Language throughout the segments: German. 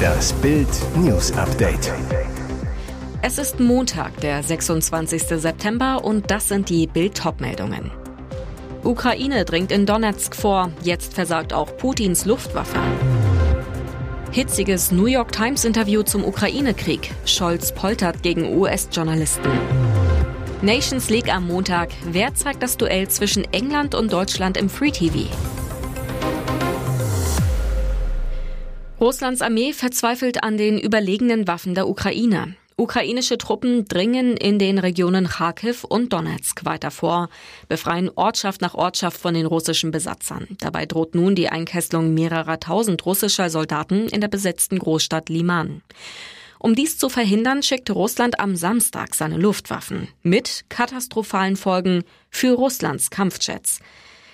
Das Bild News Update. Es ist Montag, der 26. September und das sind die Bild meldungen Ukraine dringt in Donetsk vor, jetzt versagt auch Putins Luftwaffe. Hitziges New York Times Interview zum Ukraine-Krieg. Scholz poltert gegen US-Journalisten. Nations League am Montag. Wer zeigt das Duell zwischen England und Deutschland im Free TV? Russlands Armee verzweifelt an den überlegenen Waffen der Ukraine. Ukrainische Truppen dringen in den Regionen Kharkiv und Donetsk weiter vor, befreien Ortschaft nach Ortschaft von den russischen Besatzern. Dabei droht nun die Einkesselung mehrerer tausend russischer Soldaten in der besetzten Großstadt Liman. Um dies zu verhindern, schickte Russland am Samstag seine Luftwaffen mit katastrophalen Folgen für Russlands Kampfjets.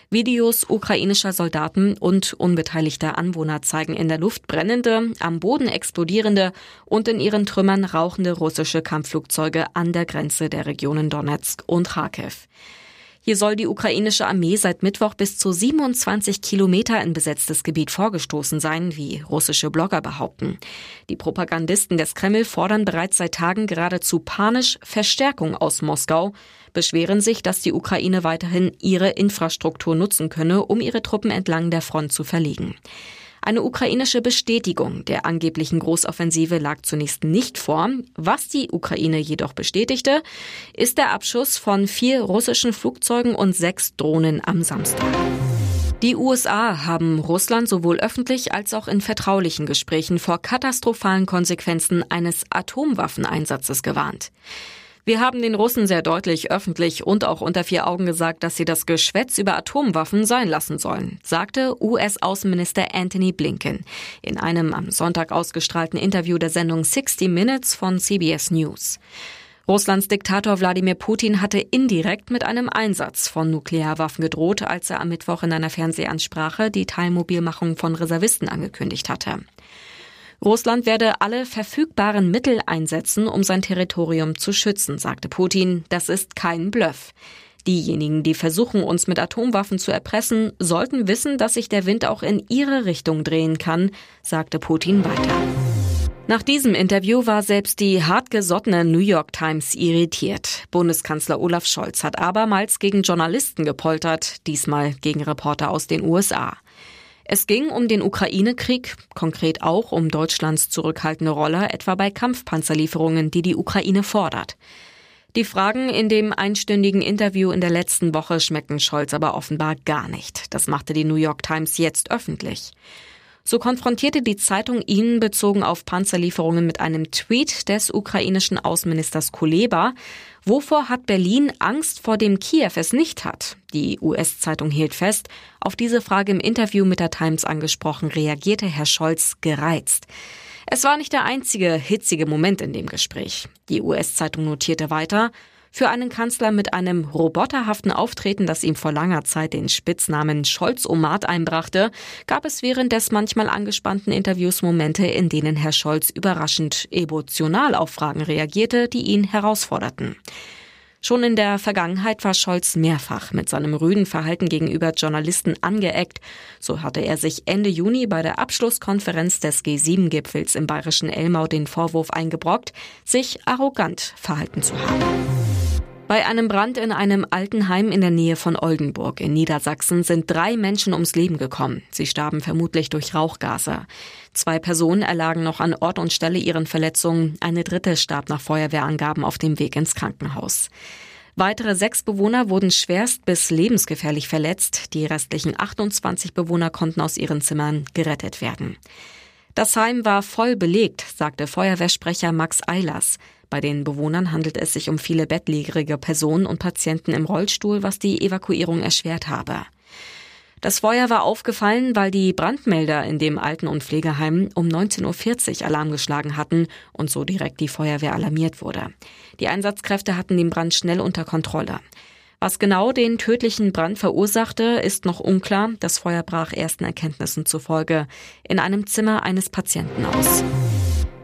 Videos ukrainischer Soldaten und unbeteiligter Anwohner zeigen in der Luft brennende, am Boden explodierende und in ihren Trümmern rauchende russische Kampfflugzeuge an der Grenze der Regionen Donetsk und Kharkiv. Hier soll die ukrainische Armee seit Mittwoch bis zu 27 Kilometer in besetztes Gebiet vorgestoßen sein, wie russische Blogger behaupten. Die Propagandisten des Kreml fordern bereits seit Tagen geradezu panisch Verstärkung aus Moskau, beschweren sich, dass die Ukraine weiterhin ihre Infrastruktur nutzen könne, um ihre Truppen entlang der Front zu verlegen. Eine ukrainische Bestätigung der angeblichen Großoffensive lag zunächst nicht vor. Was die Ukraine jedoch bestätigte, ist der Abschuss von vier russischen Flugzeugen und sechs Drohnen am Samstag. Die USA haben Russland sowohl öffentlich als auch in vertraulichen Gesprächen vor katastrophalen Konsequenzen eines Atomwaffeneinsatzes gewarnt. Wir haben den Russen sehr deutlich öffentlich und auch unter vier Augen gesagt, dass sie das Geschwätz über Atomwaffen sein lassen sollen, sagte US-Außenminister Anthony Blinken in einem am Sonntag ausgestrahlten Interview der Sendung 60 Minutes von CBS News. Russlands Diktator Wladimir Putin hatte indirekt mit einem Einsatz von Nuklearwaffen gedroht, als er am Mittwoch in einer Fernsehansprache die Teilmobilmachung von Reservisten angekündigt hatte. Russland werde alle verfügbaren Mittel einsetzen, um sein Territorium zu schützen, sagte Putin. Das ist kein Bluff. Diejenigen, die versuchen, uns mit Atomwaffen zu erpressen, sollten wissen, dass sich der Wind auch in ihre Richtung drehen kann, sagte Putin weiter. Nach diesem Interview war selbst die hartgesottene New York Times irritiert. Bundeskanzler Olaf Scholz hat abermals gegen Journalisten gepoltert, diesmal gegen Reporter aus den USA. Es ging um den Ukraine-Krieg, konkret auch um Deutschlands zurückhaltende Rolle, etwa bei Kampfpanzerlieferungen, die die Ukraine fordert. Die Fragen in dem einstündigen Interview in der letzten Woche schmecken Scholz aber offenbar gar nicht. Das machte die New York Times jetzt öffentlich. So konfrontierte die Zeitung ihn bezogen auf Panzerlieferungen mit einem Tweet des ukrainischen Außenministers Kuleba. Wovor hat Berlin Angst vor dem Kiew es nicht hat? Die US-Zeitung hielt fest. Auf diese Frage im Interview mit der Times angesprochen, reagierte Herr Scholz gereizt. Es war nicht der einzige hitzige Moment in dem Gespräch. Die US-Zeitung notierte weiter, für einen Kanzler mit einem roboterhaften Auftreten, das ihm vor langer Zeit den Spitznamen Scholz-Omat einbrachte, gab es während des manchmal angespannten Interviews Momente, in denen Herr Scholz überraschend emotional auf Fragen reagierte, die ihn herausforderten. Schon in der Vergangenheit war Scholz mehrfach mit seinem rüden Verhalten gegenüber Journalisten angeeckt. So hatte er sich Ende Juni bei der Abschlusskonferenz des G7-Gipfels im bayerischen Elmau den Vorwurf eingebrockt, sich arrogant verhalten zu haben. Bei einem Brand in einem Altenheim in der Nähe von Oldenburg in Niedersachsen sind drei Menschen ums Leben gekommen. Sie starben vermutlich durch Rauchgase. Zwei Personen erlagen noch an Ort und Stelle ihren Verletzungen. Eine dritte starb nach Feuerwehrangaben auf dem Weg ins Krankenhaus. Weitere sechs Bewohner wurden schwerst bis lebensgefährlich verletzt. Die restlichen 28 Bewohner konnten aus ihren Zimmern gerettet werden. Das Heim war voll belegt, sagte Feuerwehrsprecher Max Eilers. Bei den Bewohnern handelt es sich um viele bettlägerige Personen und Patienten im Rollstuhl, was die Evakuierung erschwert habe. Das Feuer war aufgefallen, weil die Brandmelder in dem Alten- und Pflegeheim um 19.40 Uhr Alarm geschlagen hatten und so direkt die Feuerwehr alarmiert wurde. Die Einsatzkräfte hatten den Brand schnell unter Kontrolle. Was genau den tödlichen Brand verursachte, ist noch unklar. Das Feuer brach ersten Erkenntnissen zufolge in einem Zimmer eines Patienten aus.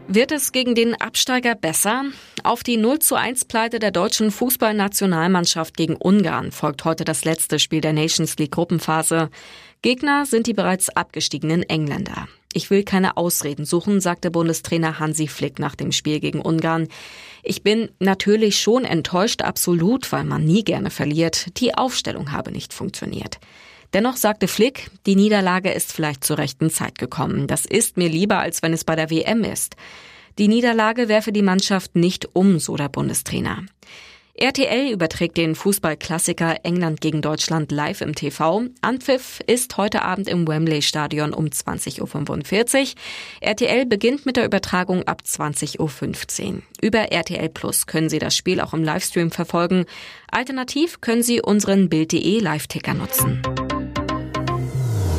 Wird es gegen den Absteiger besser? Auf die 0 zu 1 Pleite der deutschen Fußballnationalmannschaft gegen Ungarn folgt heute das letzte Spiel der Nations League Gruppenphase. Gegner sind die bereits abgestiegenen Engländer. Ich will keine Ausreden suchen, sagte Bundestrainer Hansi Flick nach dem Spiel gegen Ungarn. Ich bin natürlich schon enttäuscht, absolut, weil man nie gerne verliert. Die Aufstellung habe nicht funktioniert. Dennoch sagte Flick, die Niederlage ist vielleicht zur rechten Zeit gekommen. Das ist mir lieber, als wenn es bei der WM ist. Die Niederlage werfe die Mannschaft nicht um, so der Bundestrainer. RTL überträgt den Fußballklassiker England gegen Deutschland live im TV. Anpfiff ist heute Abend im Wembley Stadion um 20.45 Uhr. RTL beginnt mit der Übertragung ab 20.15 Uhr. Über RTL Plus können Sie das Spiel auch im Livestream verfolgen. Alternativ können Sie unseren Bild.de Live-Ticker nutzen.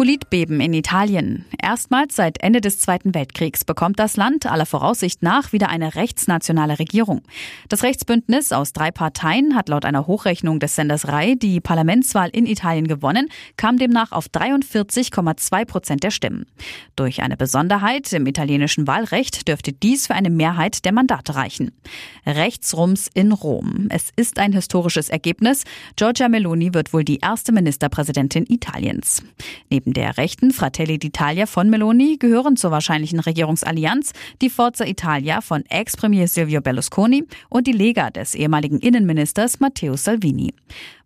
Politbeben in Italien. Erstmals seit Ende des Zweiten Weltkriegs bekommt das Land aller Voraussicht nach wieder eine rechtsnationale Regierung. Das Rechtsbündnis aus drei Parteien hat laut einer Hochrechnung des Senders RAI die Parlamentswahl in Italien gewonnen, kam demnach auf 43,2 Prozent der Stimmen. Durch eine Besonderheit im italienischen Wahlrecht dürfte dies für eine Mehrheit der Mandate reichen. Rechtsrums in Rom. Es ist ein historisches Ergebnis. Giorgia Meloni wird wohl die erste Ministerpräsidentin Italiens. Neben Neben der rechten Fratelli d'Italia von Meloni gehören zur wahrscheinlichen Regierungsallianz die Forza Italia von Ex-Premier Silvio Berlusconi und die Lega des ehemaligen Innenministers Matteo Salvini.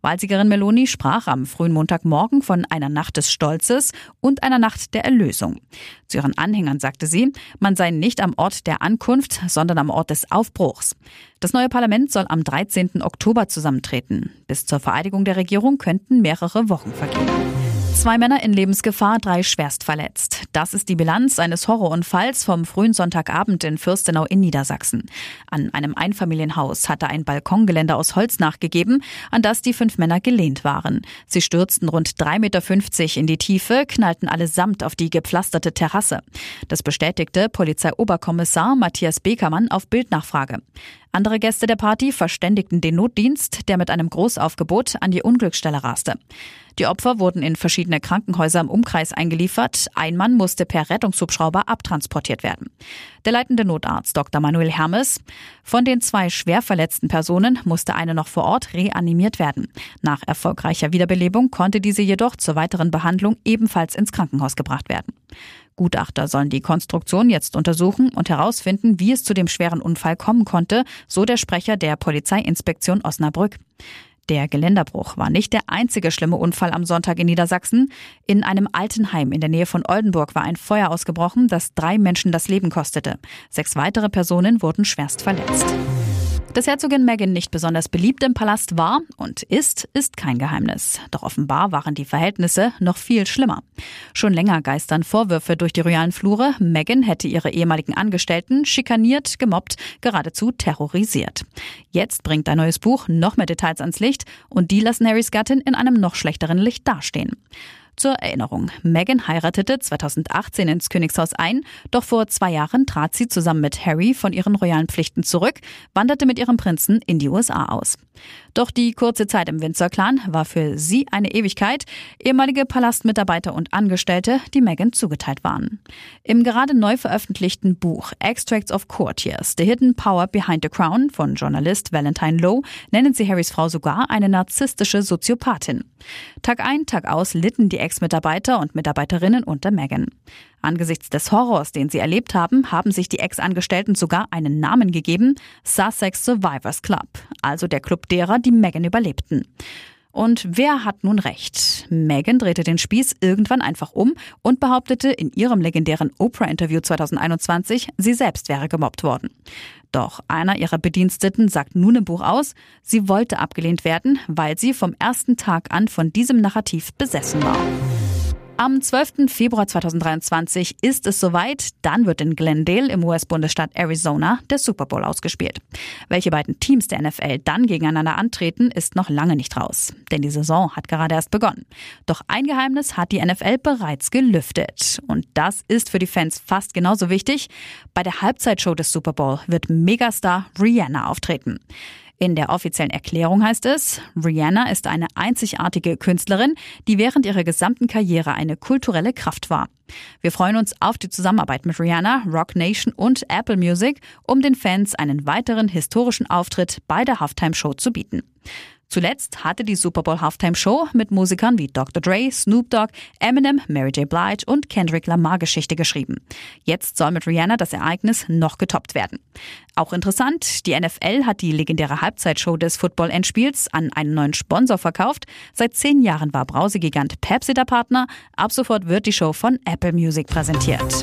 Wahlsiegerin Meloni sprach am frühen Montagmorgen von einer Nacht des Stolzes und einer Nacht der Erlösung. Zu ihren Anhängern sagte sie, man sei nicht am Ort der Ankunft, sondern am Ort des Aufbruchs. Das neue Parlament soll am 13. Oktober zusammentreten. Bis zur Vereidigung der Regierung könnten mehrere Wochen vergehen. Zwei Männer in Lebensgefahr, drei schwerst verletzt. Das ist die Bilanz eines Horrorunfalls vom frühen Sonntagabend in Fürstenau in Niedersachsen. An einem Einfamilienhaus hatte ein Balkongeländer aus Holz nachgegeben, an das die fünf Männer gelehnt waren. Sie stürzten rund 3,50 Meter in die Tiefe, knallten allesamt auf die gepflasterte Terrasse. Das bestätigte Polizeioberkommissar Matthias Bekermann auf Bildnachfrage. Andere Gäste der Party verständigten den Notdienst, der mit einem Großaufgebot an die Unglücksstelle raste. Die Opfer wurden in verschiedene Krankenhäuser im Umkreis eingeliefert. Ein Mann musste per Rettungshubschrauber abtransportiert werden. Der leitende Notarzt Dr. Manuel Hermes. Von den zwei schwer verletzten Personen musste eine noch vor Ort reanimiert werden. Nach erfolgreicher Wiederbelebung konnte diese jedoch zur weiteren Behandlung ebenfalls ins Krankenhaus gebracht werden. Gutachter sollen die Konstruktion jetzt untersuchen und herausfinden, wie es zu dem schweren Unfall kommen konnte, so der Sprecher der Polizeiinspektion Osnabrück. Der Geländerbruch war nicht der einzige schlimme Unfall am Sonntag in Niedersachsen. In einem Altenheim in der Nähe von Oldenburg war ein Feuer ausgebrochen, das drei Menschen das Leben kostete. Sechs weitere Personen wurden schwerst verletzt. Dass Herzogin Meghan nicht besonders beliebt im Palast war und ist, ist kein Geheimnis. Doch offenbar waren die Verhältnisse noch viel schlimmer. Schon länger geistern Vorwürfe durch die royalen Flure, Meghan hätte ihre ehemaligen Angestellten schikaniert, gemobbt, geradezu terrorisiert. Jetzt bringt ein neues Buch noch mehr Details ans Licht und die lassen Harrys Gattin in einem noch schlechteren Licht dastehen. Zur Erinnerung, Meghan heiratete 2018 ins Königshaus ein, doch vor zwei Jahren trat sie zusammen mit Harry von ihren royalen Pflichten zurück, wanderte mit ihrem Prinzen in die USA aus. Doch die kurze Zeit im Windsor-Clan war für sie eine Ewigkeit, ehemalige Palastmitarbeiter und Angestellte, die Meghan zugeteilt waren. Im gerade neu veröffentlichten Buch Extracts of Courtiers, The Hidden Power Behind the Crown von Journalist Valentine Lowe nennen sie Harrys Frau sogar eine narzisstische Soziopathin. Tag ein, Tag aus litten die Ex-Mitarbeiter und Mitarbeiterinnen unter Meghan. Angesichts des Horrors, den sie erlebt haben, haben sich die Ex-Angestellten sogar einen Namen gegeben, Sussex Survivors Club, also der Club derer, die Meghan überlebten. Und wer hat nun recht? Meghan drehte den Spieß irgendwann einfach um und behauptete in ihrem legendären Oprah-Interview 2021, sie selbst wäre gemobbt worden. Doch einer ihrer Bediensteten sagt nun im Buch aus, sie wollte abgelehnt werden, weil sie vom ersten Tag an von diesem Narrativ besessen war. Am 12. Februar 2023 ist es soweit. Dann wird in Glendale im US-Bundesstaat Arizona der Super Bowl ausgespielt. Welche beiden Teams der NFL dann gegeneinander antreten, ist noch lange nicht raus. Denn die Saison hat gerade erst begonnen. Doch ein Geheimnis hat die NFL bereits gelüftet. Und das ist für die Fans fast genauso wichtig. Bei der Halbzeitshow des Super Bowl wird Megastar Rihanna auftreten. In der offiziellen Erklärung heißt es, Rihanna ist eine einzigartige Künstlerin, die während ihrer gesamten Karriere eine kulturelle Kraft war. Wir freuen uns auf die Zusammenarbeit mit Rihanna, Rock Nation und Apple Music, um den Fans einen weiteren historischen Auftritt bei der Halftime Show zu bieten. Zuletzt hatte die Super Bowl Halftime Show mit Musikern wie Dr. Dre, Snoop Dogg, Eminem, Mary J. Blige und Kendrick Lamar Geschichte geschrieben. Jetzt soll mit Rihanna das Ereignis noch getoppt werden. Auch interessant, die NFL hat die legendäre Halbzeitshow des Football-Endspiels an einen neuen Sponsor verkauft. Seit zehn Jahren war Brausegigant Pepsi der Partner. Ab sofort wird die Show von Apple Music präsentiert.